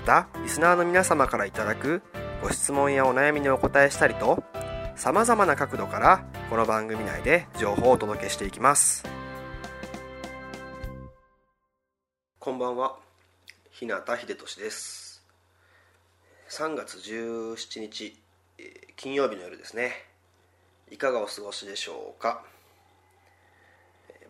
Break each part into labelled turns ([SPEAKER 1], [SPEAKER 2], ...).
[SPEAKER 1] またリスナーの皆様からいただくご質問やお悩みにお答えしたりとさまざまな角度からこの番組内で情報をお届けしていきます。こんばんは。日向秀俊です。3月17日金曜日の夜ですね。いかがお過ごしでしょうか？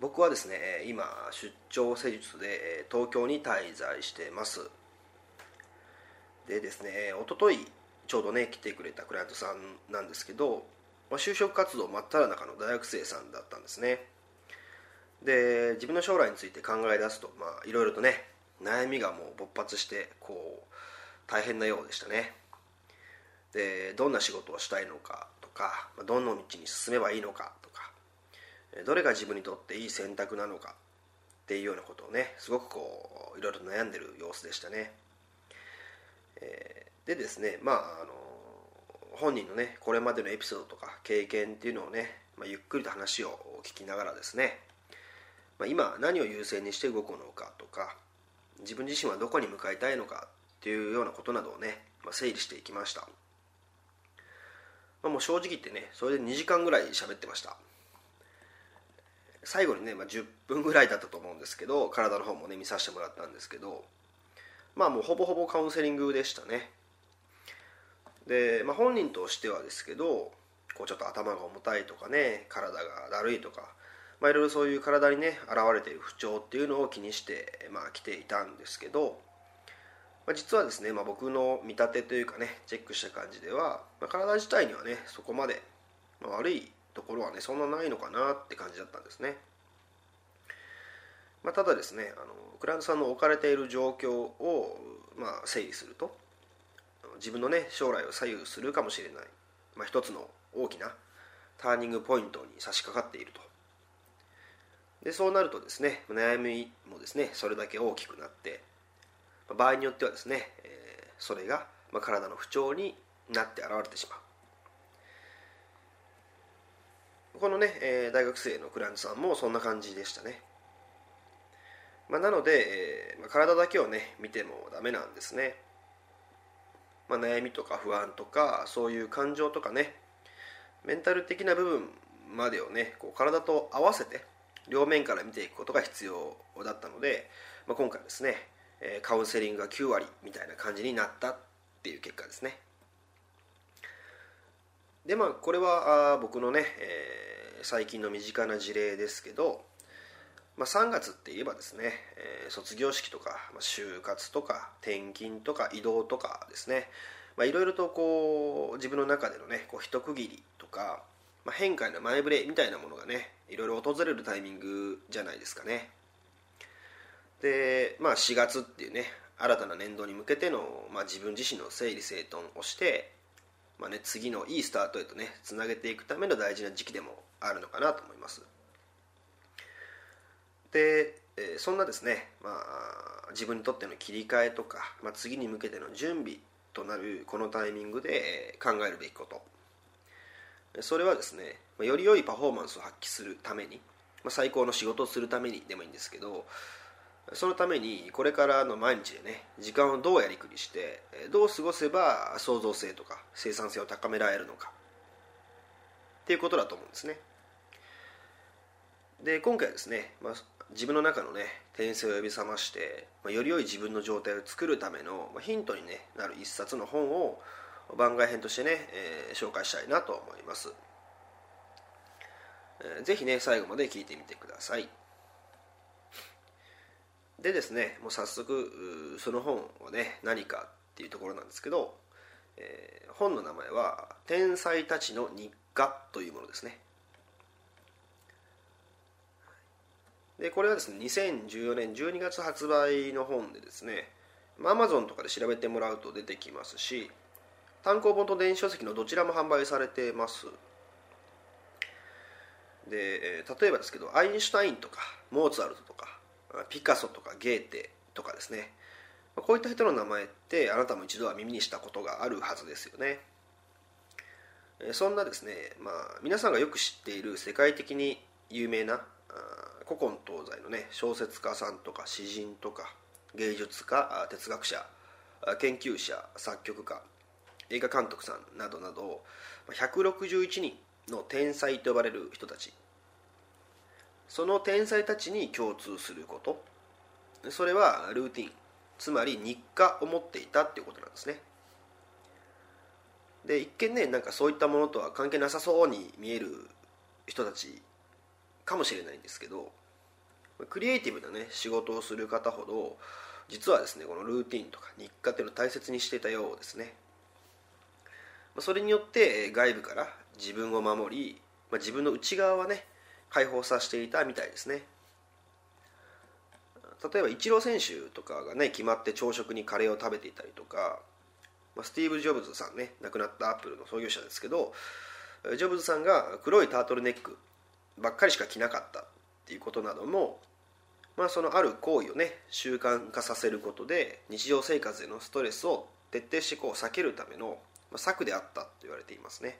[SPEAKER 1] 僕はですね今出張施術で東京に滞在してます。でですねおとといちょうどね来てくれたクライアントさんなんですけど、まあ、就職活動真っ只中の大学生さんだったんですね。で自分の将来について考え出すといろいろとね悩みがもう勃発してこう大変なようでしたね。でどんな仕事をしたいのかとかどの道に進めばいいのかとかどれが自分にとっていい選択なのかっていうようなことをねすごくこういろいろ悩んでる様子でしたね、えー、でですねまああの本人のねこれまでのエピソードとか経験っていうのをね、まあ、ゆっくりと話を聞きながらですね、まあ、今何を優先にして動くのかとか自分自身はどこに向かいたいのかっていうようなことなどをね、まあ、整理していきました、まあ、もう正直言ってねそれで2時間ぐらい喋ってました。最後にね、まあ、10分ぐらいだったと思うんですけど体の方もね見させてもらったんですけどまあもうほぼほぼカウンセリングでしたね。で、まあ、本人としてはですけどこうちょっと頭が重たいとかね体がだるいとか、まあ、いろいろそういう体にね現れている不調っていうのを気にして、まあ、来ていたんですけど、まあ、実はですね、まあ、僕の見立てというかねチェックした感じでは、まあ、体自体にはねそこまで、まあ、悪いところはねそんなないのかなって感じだったんですね、まあ、ただですねあのクライアントさんの置かれている状況を、まあ、整理すると自分のね将来を左右するかもしれない、まあ、一つの大きなターニングポイントに差し掛かっているとでそうなるとですね悩みもですねそれだけ大きくなって場合によってはですね、えー、それが、まあ、体の不調になって現れてしまうこのね、えー、大学生のクライアントさんもそんな感じでしたね。まあ、なので、えーまあ、体だけをね見てもダメなんですね。まあ、悩みとか不安とかそういう感情とかねメンタル的な部分までをねこう体と合わせて両面から見ていくことが必要だったので、まあ、今回ですねえカウンセリングが9割みたいな感じになったっていう結果ですね。でまあこれはあ僕のね、えー、最近の身近な事例ですけど、まあ、3月って言えばですね、えー、卒業式とか、まあ、就活とか転勤とか移動とかですね。いろいろとこう自分の中でのねこう一区切りとか、まあ、変化への前触れみたいなものがねいろいろ訪れるタイミングじゃないですかね。でまあ4月っていうね新たな年度に向けての、まあ、自分自身の整理整頓をしてまあね、次のいいスタートへとねつなげていくための大事な時期でもあるのかなと思います。で、そんなですね、まあ、自分にとっての切り替えとか、まあ、次に向けての準備となるこのタイミングで考えるべきこと。それはですねより良いパフォーマンスを発揮するために、まあ、最高の仕事をするためにでもいいんですけどそのためにこれからの毎日でね時間をどうやりくりしてどう過ごせば創造性とか生産性を高められるのかっていうことだと思うんですね。で今回はですね、まあ、自分の中のね転生を呼び覚まして、まあ、より良い自分の状態を作るための、まあ、ヒントに、ね、なる一冊の本を番外編としてね、えー、紹介したいなと思います、えー、ぜひね最後まで聞いてみてください。でですねもう早速その本はね何かっていうところなんですけど、えー、本の名前は「天才たちの日課」というものですね。でこれはですね2014年12月発売の本でですね Amazon とかで調べてもらうと出てきますし単行本と電子書籍のどちらも販売されてます。で例えばですけどアインシュタインとかモーツァルトとかピカソとかゲーテとかですね。こういった人の名前ってあなたも一度は耳にしたことがあるはずですよね。そんなですね、まあ、皆さんがよく知っている世界的に有名な古今東西のね小説家さんとか詩人とか芸術家哲学者研究者作曲家映画監督さんなどなど161人の天才と呼ばれる人たち。その天才たちに共通すること。それはルーティン。つまり日課を持っていたっていうことなんですね。で一見ねなんかそういったものとは関係なさそうに見える人たちかもしれないんですけどクリエイティブなね仕事をする方ほど実はですねこのルーティンとか日課っていうのを大切にしていたようですね。それによって外部から自分を守り、まあ、自分の内側はね解放させていたみたいですね。例えばイチロー選手とかがね決まって朝食にカレーを食べていたりとか、まあ、スティーブ・ジョブズさんね亡くなったアップルの創業者ですけどジョブズさんが黒いタートルネックばっかりしか着なかったっていうことなどもまあ、そのある行為をね習慣化させることで日常生活でのストレスを徹底してこう避けるための策であったと言われていますね、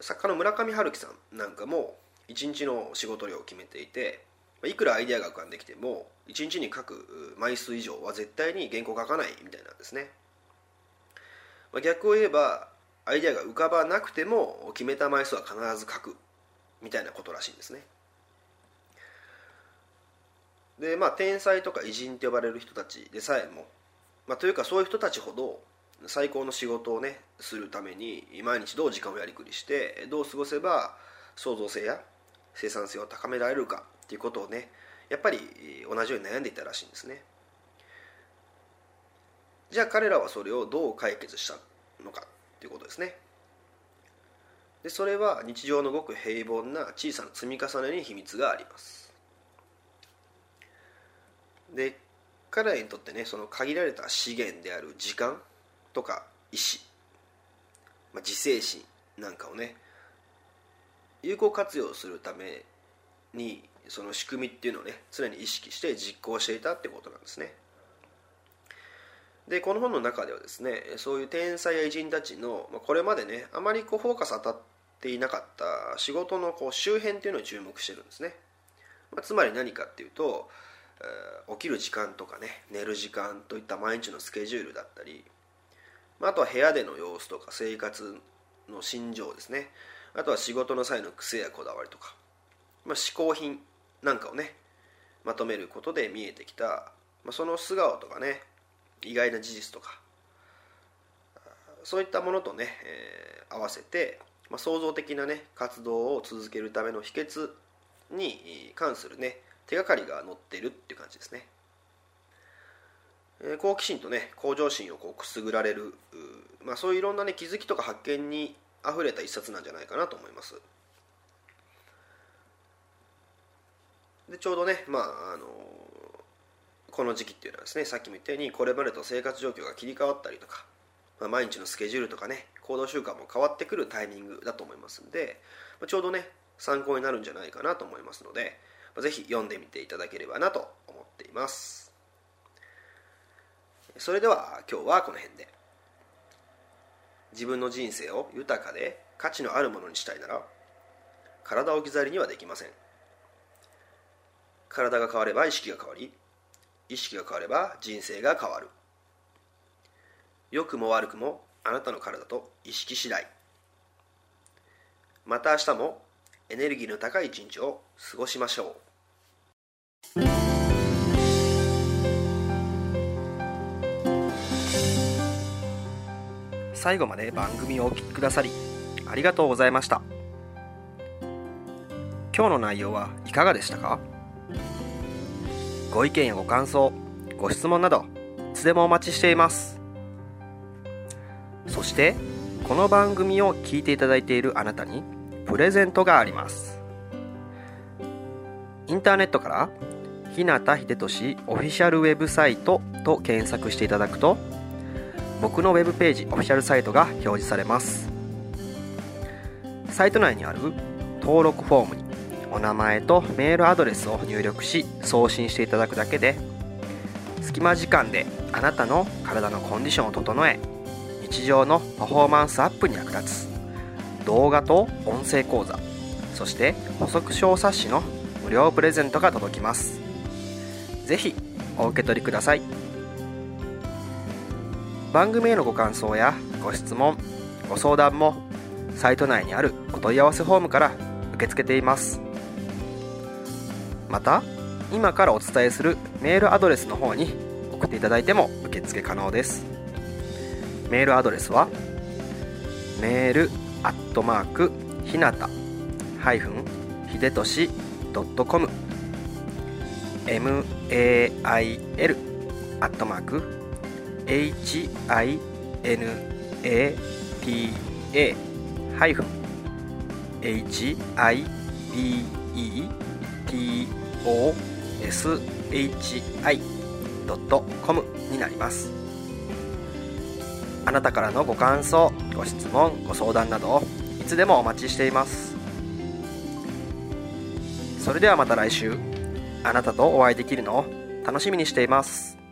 [SPEAKER 1] 作家の村上春樹さんなんかも1日の仕事量を決めていていくらアイデアが浮かんできても1日に書く枚数以上は絶対に原稿書かないみたいなんですね。逆を言えばアイデアが浮かばなくても決めた枚数は必ず書くみたいなことらしいんですね。でまあ天才とか偉人って呼ばれる人たちでさえも、まあ、というかそういう人たちほど最高の仕事をねするために毎日どう時間をやりくりしてどう過ごせば創造性や生産性を高められるかっていうことをねやっぱり同じように悩んでいたらしいんですね。じゃあ彼らはそれをどう解決したのかっていうことですね。でそれは日常のごく平凡な小さな積み重ねに秘密があります。で彼らにとってねその限られた資源である時間とか意志、まあ、自制心なんかをね有効活用するためにその仕組みっていうのをね常に意識して実行していたってことなんですね。でこの本の中ではですねそういう天才や偉人たちのこれまでねあまりこうフォーカス当たっていなかった仕事のこう周辺っていうのに注目してるんですね、まあ、つまり何かっていうと起きる時間とかね寝る時間といった毎日のスケジュールだったりまあとは部屋での様子とか生活の心情ですね。あとは仕事の際の癖やこだわりとか、まあ、嗜好品なんかをねまとめることで見えてきた、まあ、その素顔とかね意外な事実とかそういったものとね、えー、合わせて、まあ、創造的なね活動を続けるための秘訣に関するね手がかりが載ってるっていう感じですね、え好奇心とね向上心をこうくすぐられるまあ、そういういろんなね気づきとか発見にあふれた一冊なんじゃないかなと思います。でちょうどねまああのこの時期っていうのはですねさっきも言ったようにこれまでと生活状況が切り替わったりとか、まあ、毎日のスケジュールとかね行動習慣も変わってくるタイミングだと思いますんで、まあ、ちょうどね参考になるんじゃないかなと思いますので、ぜひ読んでみていただければなと思っています。それでは今日はこの辺で。自分の人生を豊かで価値のあるものにしたいなら体を置き去りにはできません。体が変われば意識が変わり意識が変われば人生が変わる。良くも悪くもあなたの体と意識次第。また明日もエネルギーの高い一日を過ごしましょう。最後まで番組をお聴きくださりありがとうございました。今日の内容はいかがでしたか？ご意見やご感想ご質問などいつでもお待ちしています。そしてこの番組を聞いていただいているあなたにプレゼントがあります。インターネットから日向秀俊オフィシャルウェブサイトと検索していただくと僕のウェブページオフィシャルサイトが表示されます。サイト内にある登録フォームにお名前とメールアドレスを入力し送信していただくだけで隙間時間であなたの体のコンディションを整え日常のパフォーマンスアップに役立つ。動画と音声講座そして補足小冊子の無料プレゼントが届きます。是非お受け取りください。番組へのご感想やご質問ご相談もサイト内にあるお問い合わせフォームから受け付けています。また今からお伝えするメールアドレスの方に送っていただいても受付可能です。メールアドレスはメールアットマークひなたハイフンひでとしドッ ail アットマーク hinata ハイフン hibetoshi.com になります。あなたからのご感想ご質問ご相談などいつでもお待ちしています。それではまた来週。あなたとお会いできるのを楽しみにしています。